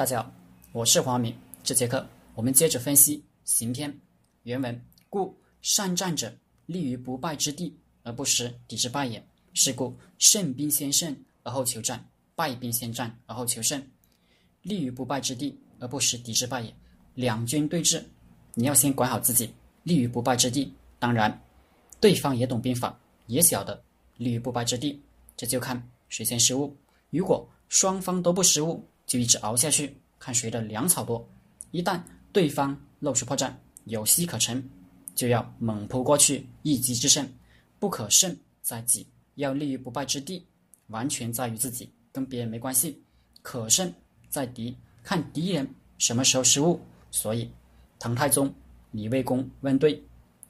大家好，我是黄明。这节课我们接着分析《行篇》原文。故善战者，立于不败之地，而不失敌之败也。是故胜兵先胜，而后求战；败兵先战，而后求胜。立于不败之地，而不失敌之败也。两军对峙，你要先管好自己，立于不败之地。当然，对方也懂兵法，也晓得立于不败之地，这就看谁先失误。如果双方都不失误，就一直熬下去，看谁的粮草多。一旦对方露出破绽，有机可乘，就要猛扑过去，一击制胜。不可胜在己，要立于不败之地，完全在于自己，跟别人没关系。可胜在敌，看敌人什么时候失误。所以，唐太宗李卫公问对，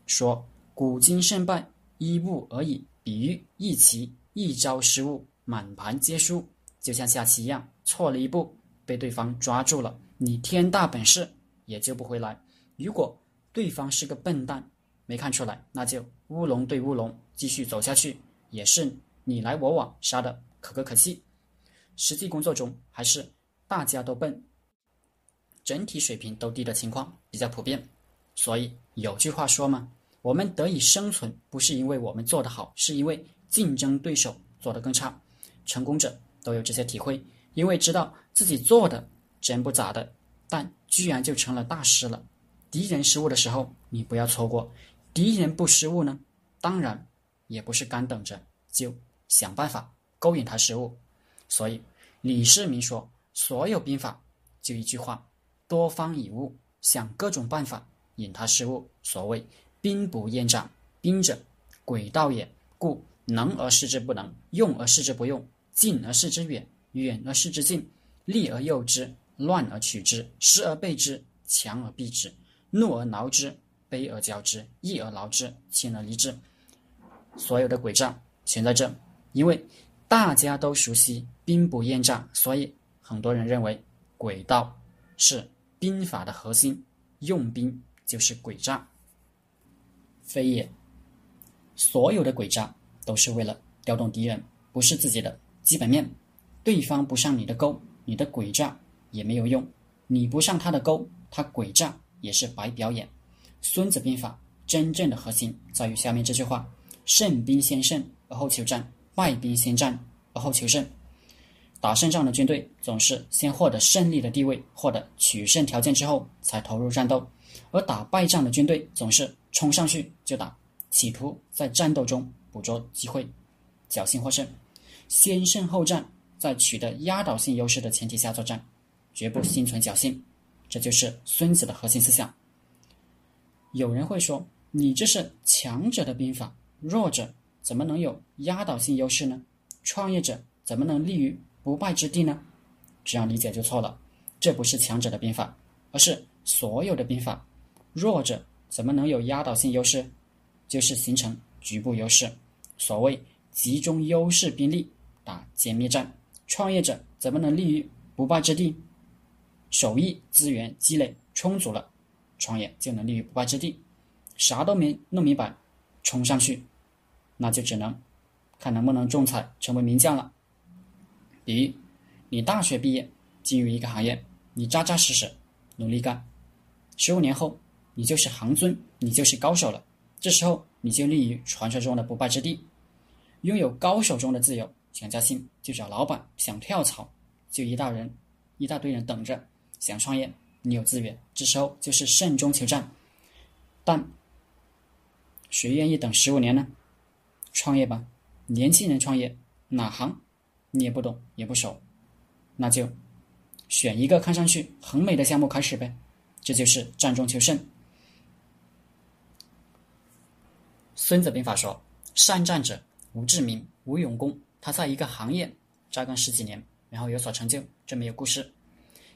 说：“古今胜败，一物而已。比喻一棋，一招失误，满盘皆输。”就像下棋一样，错了一步，被对方抓住了，你天大本事也救不回来。如果对方是个笨蛋，没看出来，那就乌龙对乌龙，继续走下去，也是你来我往，杀的可歌可泣。实际工作中，还是大家都笨，整体水平都低的情况比较普遍。所以有句话说嘛，我们得以生存，不是因为我们做得好，是因为竞争对手做得更差。成功者。都有这些体会，因为知道自己做的真不咋的，但居然就成了大师了。敌人失误的时候，你不要错过；敌人不失误呢，当然也不是干等着，就想办法勾引他失误。所以李世民说：“所有兵法就一句话，多方以误，想各种办法引他失误。所谓兵不厌诈，兵者诡道也，故能而示之不能，用而示之不用。”近而示之远，远而视之近，利而诱之，乱而取之，失而备之，强而避之，怒而挠之，悲而骄之，义而劳之，亲而离之。所有的诡诈全在这，因为大家都熟悉兵不厌诈，所以很多人认为诡道是兵法的核心，用兵就是诡诈，非也。所有的诡诈都是为了调动敌人，不是自己的。基本面，对方不上你的钩，你的诡诈也没有用；你不上他的钩，他诡诈也是白表演。孙子兵法真正的核心在于下面这句话：胜兵先胜，而后求战；败兵先战，而后求胜。打胜仗的军队总是先获得胜利的地位，获得取胜条件之后才投入战斗；而打败仗的军队总是冲上去就打，企图在战斗中捕捉机会，侥幸获胜。先胜后战，在取得压倒性优势的前提下作战，绝不心存侥幸。这就是孙子的核心思想。有人会说：“你这是强者的兵法，弱者怎么能有压倒性优势呢？创业者怎么能立于不败之地呢？”这样理解就错了。这不是强者的兵法，而是所有的兵法。弱者怎么能有压倒性优势？就是形成局部优势。所谓集中优势兵力。打歼灭战，创业者怎么能立于不败之地？手艺资源积累充足了，创业就能立于不败之地。啥都没弄明白，冲上去，那就只能看能不能中彩成为名将了。比如，你大学毕业进入一个行业，你扎扎实实努力干，十五年后你就是行尊，你就是高手了。这时候你就立于传说中的不败之地，拥有高手中的自由。想加薪就找老板，想跳槽就一大人一大堆人等着。想创业，你有资源，这时候就是慎中求战。但谁愿意等十五年呢？创业吧，年轻人创业哪行你也不懂也不熟，那就选一个看上去很美的项目开始呗。这就是战中求胜。孙子兵法说：“善战者，无智名，无勇功。”他在一个行业扎根十几年，然后有所成就，这没有故事。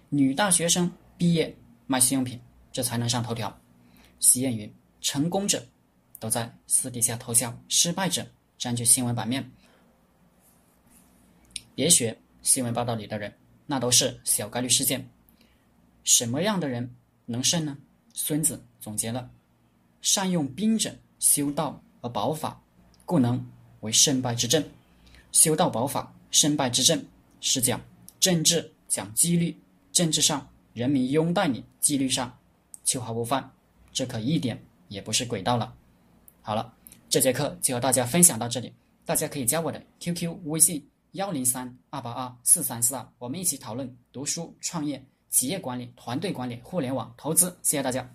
女大学生毕业卖性用品，这才能上头条。习谚云：“成功者都在私底下偷笑，失败者占据新闻版面。”别学新闻报道里的人，那都是小概率事件。什么样的人能胜呢？孙子总结了：善用兵者，修道而保法，故能为胜败之政。修道宝法，胜败之政，是讲政治，讲纪律，政治上人民拥戴你，纪律上秋毫不犯，这可一点也不是轨道了。好了，这节课就和大家分享到这里，大家可以加我的 QQ 微信幺零三二八二四三四二，我们一起讨论读书、创业、企业管理、团队管理、互联网投资。谢谢大家。